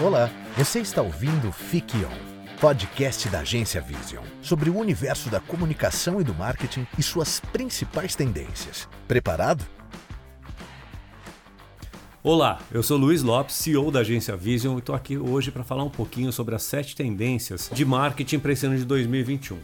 Olá, você está ouvindo Fique On, podcast da agência Vision, sobre o universo da comunicação e do marketing e suas principais tendências. Preparado? Olá, eu sou Luiz Lopes, CEO da agência Vision e estou aqui hoje para falar um pouquinho sobre as sete tendências de marketing para esse ano de 2021.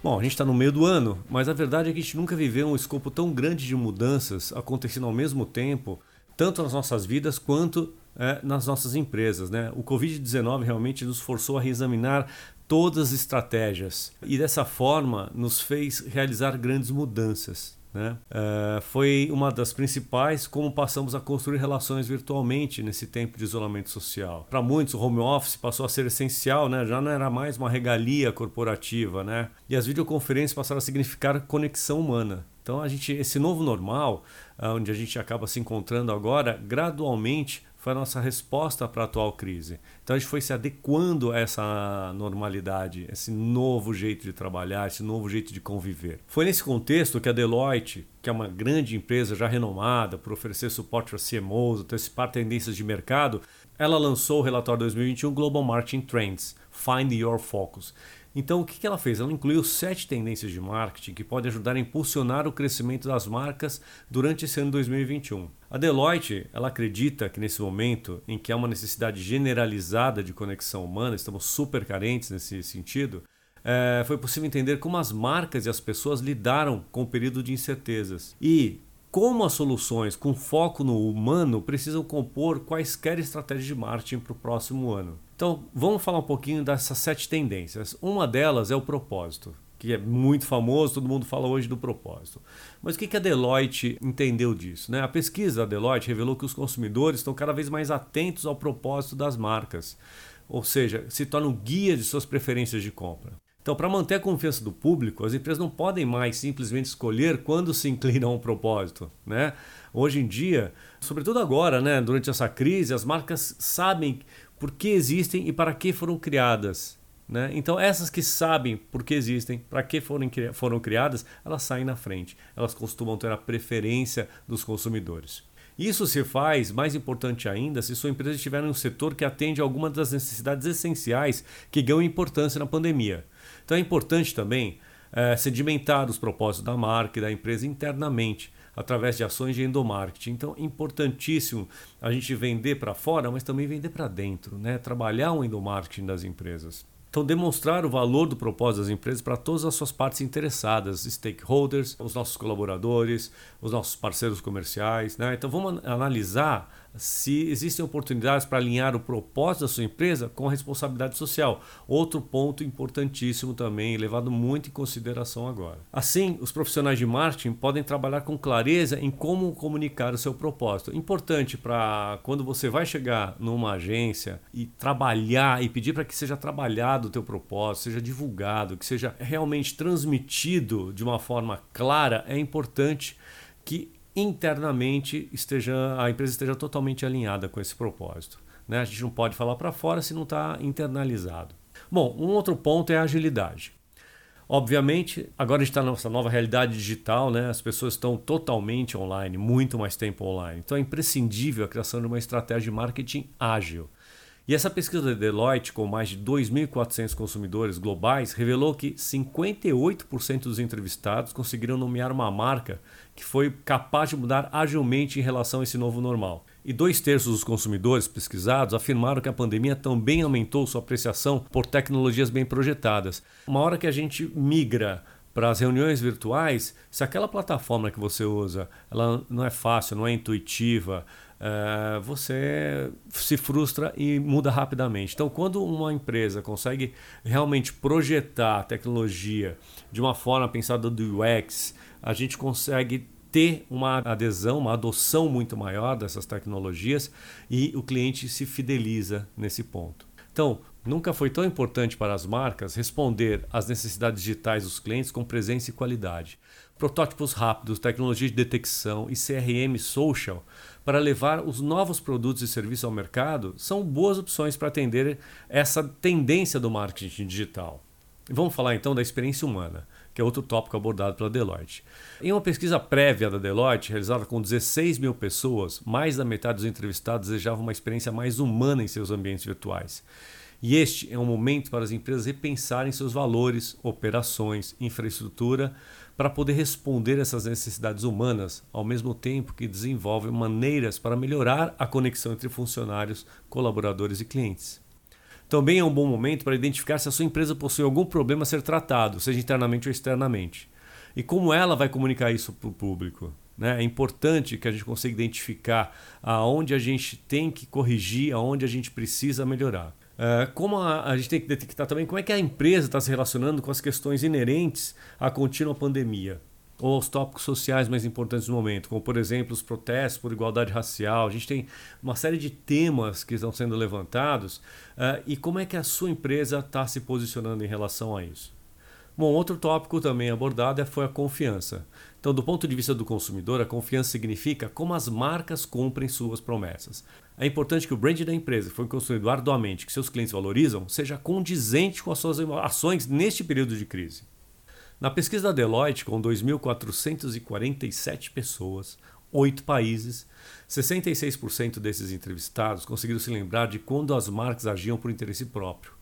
Bom, a gente está no meio do ano, mas a verdade é que a gente nunca viveu um escopo tão grande de mudanças acontecendo ao mesmo tempo, tanto nas nossas vidas quanto é, nas nossas empresas. Né? O Covid-19 realmente nos forçou a reexaminar todas as estratégias e dessa forma nos fez realizar grandes mudanças. Né? Uh, foi uma das principais como passamos a construir relações virtualmente nesse tempo de isolamento social. Para muitos, o home office passou a ser essencial, né? já não era mais uma regalia corporativa. Né? E as videoconferências passaram a significar conexão humana. Então, a gente, esse novo normal, uh, onde a gente acaba se encontrando agora, gradualmente foi a nossa resposta para a atual crise. Então a gente foi se adequando a essa normalidade, esse novo jeito de trabalhar, esse novo jeito de conviver. Foi nesse contexto que a Deloitte, que é uma grande empresa já renomada por oferecer suporte a CMOs, antecipar tendências de mercado, ela lançou o relatório 2021 Global Marketing Trends, Find Your Focus. Então, o que ela fez? Ela incluiu sete tendências de marketing que podem ajudar a impulsionar o crescimento das marcas durante esse ano 2021. A Deloitte ela acredita que nesse momento em que há uma necessidade generalizada de conexão humana, estamos super carentes nesse sentido, é, foi possível entender como as marcas e as pessoas lidaram com o período de incertezas e como as soluções com foco no humano precisam compor quaisquer estratégias de marketing para o próximo ano. Então, vamos falar um pouquinho dessas sete tendências. Uma delas é o propósito, que é muito famoso, todo mundo fala hoje do propósito. Mas o que a Deloitte entendeu disso? Né? A pesquisa da Deloitte revelou que os consumidores estão cada vez mais atentos ao propósito das marcas, ou seja, se tornam guia de suas preferências de compra. Então, para manter a confiança do público, as empresas não podem mais simplesmente escolher quando se inclinam ao propósito. Né? Hoje em dia, sobretudo agora, né, durante essa crise, as marcas sabem por que existem e para que foram criadas. Né? Então, essas que sabem por que existem, para que foram, foram criadas, elas saem na frente. Elas costumam ter a preferência dos consumidores. Isso se faz, mais importante ainda, se sua empresa estiver em um setor que atende a alguma das necessidades essenciais que ganham importância na pandemia. Então é importante também é, sedimentar os propósitos da marca e da empresa internamente, através de ações de endomarketing. Então, importantíssimo a gente vender para fora, mas também vender para dentro, né? trabalhar o endomarketing das empresas. Então, demonstrar o valor do propósito das empresas para todas as suas partes interessadas, stakeholders, os nossos colaboradores, os nossos parceiros comerciais. Né? Então, vamos analisar se existem oportunidades para alinhar o propósito da sua empresa com a responsabilidade social. Outro ponto importantíssimo também, levado muito em consideração agora. Assim, os profissionais de marketing podem trabalhar com clareza em como comunicar o seu propósito. Importante para quando você vai chegar numa agência e trabalhar e pedir para que seja trabalhado o teu propósito, seja divulgado, que seja realmente transmitido de uma forma clara, é importante que internamente esteja a empresa esteja totalmente alinhada com esse propósito. Né? A gente não pode falar para fora se não está internalizado. Bom, um outro ponto é a agilidade. Obviamente, agora está nossa nova realidade digital, né? as pessoas estão totalmente online, muito mais tempo online. Então é imprescindível a criação de uma estratégia de marketing ágil. E essa pesquisa da Deloitte, com mais de 2.400 consumidores globais, revelou que 58% dos entrevistados conseguiram nomear uma marca que foi capaz de mudar agilmente em relação a esse novo normal. E dois terços dos consumidores pesquisados afirmaram que a pandemia também aumentou sua apreciação por tecnologias bem projetadas. Uma hora que a gente migra para as reuniões virtuais, se aquela plataforma que você usa ela não é fácil, não é intuitiva, uh, você se frustra e muda rapidamente. Então, quando uma empresa consegue realmente projetar a tecnologia de uma forma pensada do UX, a gente consegue ter uma adesão, uma adoção muito maior dessas tecnologias e o cliente se fideliza nesse ponto. Então, nunca foi tão importante para as marcas responder às necessidades digitais dos clientes com presença e qualidade. Protótipos rápidos, tecnologia de detecção e CRM social para levar os novos produtos e serviços ao mercado são boas opções para atender essa tendência do marketing digital. Vamos falar então da experiência humana que é outro tópico abordado pela Deloitte. Em uma pesquisa prévia da Deloitte, realizada com 16 mil pessoas, mais da metade dos entrevistados desejavam uma experiência mais humana em seus ambientes virtuais. E este é um momento para as empresas repensarem seus valores, operações, infraestrutura, para poder responder essas necessidades humanas, ao mesmo tempo que desenvolvem maneiras para melhorar a conexão entre funcionários, colaboradores e clientes. Também é um bom momento para identificar se a sua empresa possui algum problema a ser tratado, seja internamente ou externamente. E como ela vai comunicar isso para o público. Né? É importante que a gente consiga identificar aonde a gente tem que corrigir, aonde a gente precisa melhorar. Uh, como a, a, gente tem que detectar também como é que a empresa está se relacionando com as questões inerentes à contínua pandemia ou aos tópicos sociais mais importantes do momento, como por exemplo os protestos por igualdade racial. A gente tem uma série de temas que estão sendo levantados uh, e como é que a sua empresa está se posicionando em relação a isso. Bom, outro tópico também abordado foi a confiança. Então, do ponto de vista do consumidor, a confiança significa como as marcas cumprem suas promessas. É importante que o brand da empresa, que foi construído arduamente, que seus clientes valorizam, seja condizente com as suas ações neste período de crise. Na pesquisa da Deloitte, com 2.447 pessoas, oito países, 66% desses entrevistados conseguiram se lembrar de quando as marcas agiam por interesse próprio,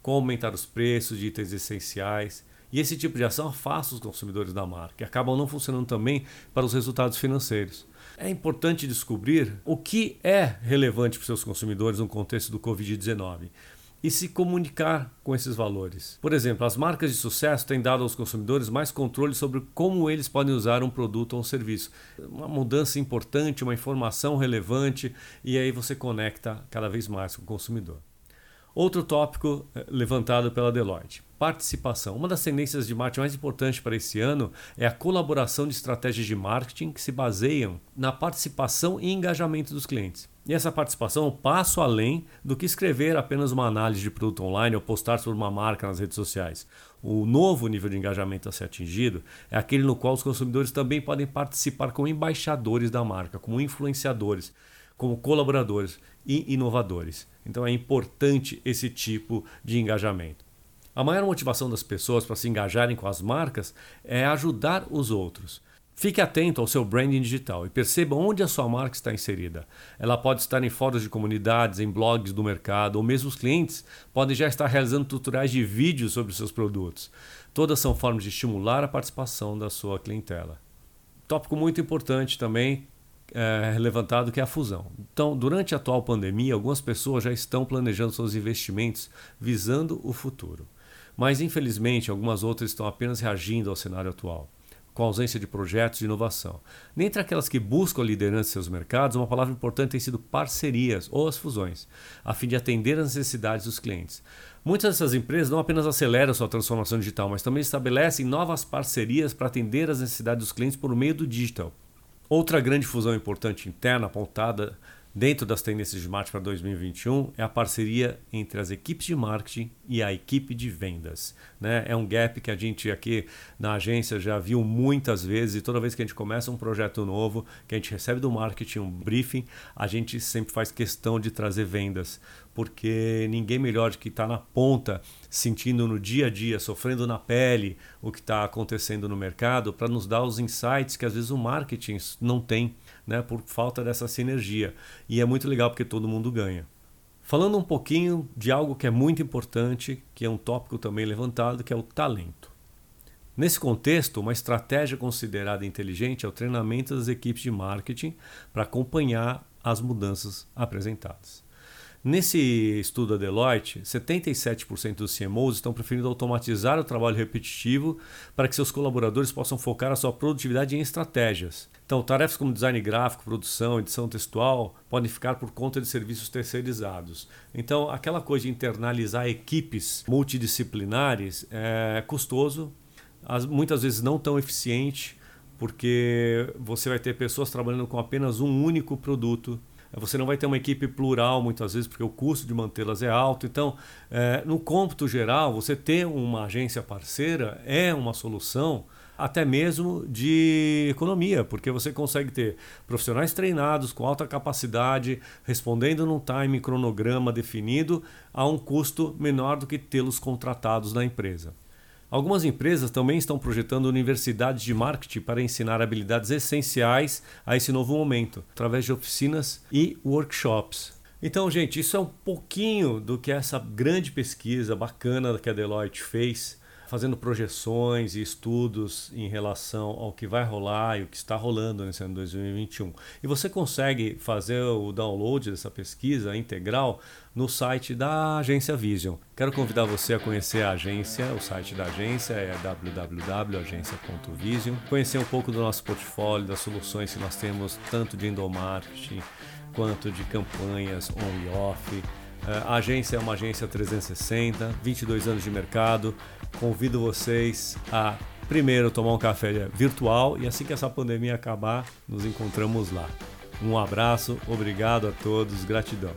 como aumentar os preços de itens essenciais, e esse tipo de ação afasta os consumidores da marca e acabam não funcionando também para os resultados financeiros. É importante descobrir o que é relevante para seus consumidores no contexto do Covid-19 e se comunicar com esses valores. Por exemplo, as marcas de sucesso têm dado aos consumidores mais controle sobre como eles podem usar um produto ou um serviço. Uma mudança importante, uma informação relevante e aí você conecta cada vez mais com o consumidor. Outro tópico eh, levantado pela Deloitte: participação. Uma das tendências de marketing mais importantes para esse ano é a colaboração de estratégias de marketing que se baseiam na participação e engajamento dos clientes. E essa participação é passo além do que escrever apenas uma análise de produto online ou postar sobre uma marca nas redes sociais. O novo nível de engajamento a ser atingido é aquele no qual os consumidores também podem participar como embaixadores da marca, como influenciadores como colaboradores e inovadores. Então é importante esse tipo de engajamento. A maior motivação das pessoas para se engajarem com as marcas é ajudar os outros. Fique atento ao seu branding digital e perceba onde a sua marca está inserida. Ela pode estar em fóruns de comunidades, em blogs do mercado, ou mesmo os clientes podem já estar realizando tutoriais de vídeos sobre seus produtos. Todas são formas de estimular a participação da sua clientela. Tópico muito importante também é, levantado que é a fusão. Então, durante a atual pandemia, algumas pessoas já estão planejando seus investimentos visando o futuro. Mas, infelizmente, algumas outras estão apenas reagindo ao cenário atual, com a ausência de projetos de inovação. Dentre aquelas que buscam a liderança em seus mercados, uma palavra importante tem sido parcerias ou as fusões, a fim de atender às necessidades dos clientes. Muitas dessas empresas não apenas aceleram sua transformação digital, mas também estabelecem novas parcerias para atender às necessidades dos clientes por meio do digital. Outra grande fusão importante interna apontada dentro das tendências de marketing para 2021 é a parceria entre as equipes de marketing e a equipe de vendas. Né? É um gap que a gente aqui na agência já viu muitas vezes e toda vez que a gente começa um projeto novo, que a gente recebe do marketing um briefing, a gente sempre faz questão de trazer vendas, porque ninguém melhor do que está na ponta, sentindo no dia a dia, sofrendo na pele o que está acontecendo no mercado, para nos dar os insights que às vezes o marketing não tem, né, por falta dessa sinergia. E é muito legal porque todo mundo ganha. Falando um pouquinho de algo que é muito importante, que é um tópico também levantado, que é o talento. Nesse contexto, uma estratégia considerada inteligente é o treinamento das equipes de marketing para acompanhar as mudanças apresentadas. Nesse estudo da Deloitte, 77% dos CMOs estão preferindo automatizar o trabalho repetitivo para que seus colaboradores possam focar a sua produtividade em estratégias. Então, tarefas como design gráfico, produção, edição textual podem ficar por conta de serviços terceirizados. Então, aquela coisa de internalizar equipes multidisciplinares é custoso, muitas vezes não tão eficiente, porque você vai ter pessoas trabalhando com apenas um único produto você não vai ter uma equipe plural muitas vezes, porque o custo de mantê-las é alto. Então, é, no cômputo geral, você ter uma agência parceira é uma solução até mesmo de economia, porque você consegue ter profissionais treinados com alta capacidade, respondendo num time cronograma definido a um custo menor do que tê-los contratados na empresa. Algumas empresas também estão projetando universidades de marketing para ensinar habilidades essenciais a esse novo momento, através de oficinas e workshops. Então, gente, isso é um pouquinho do que essa grande pesquisa bacana que a Deloitte fez fazendo projeções e estudos em relação ao que vai rolar e o que está rolando nesse ano 2021. E você consegue fazer o download dessa pesquisa integral no site da Agência Vision. Quero convidar você a conhecer a agência, o site da agência é www.agência.vision, conhecer um pouco do nosso portfólio, das soluções que nós temos tanto de endomarketing quanto de campanhas on e off a agência é uma agência 360, 22 anos de mercado. Convido vocês a primeiro tomar um café virtual e assim que essa pandemia acabar, nos encontramos lá. Um abraço, obrigado a todos, gratidão.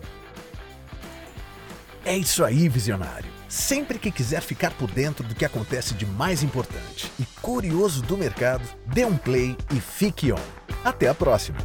É isso aí, visionário. Sempre que quiser ficar por dentro do que acontece de mais importante e curioso do mercado, dê um play e fique on. Até a próxima!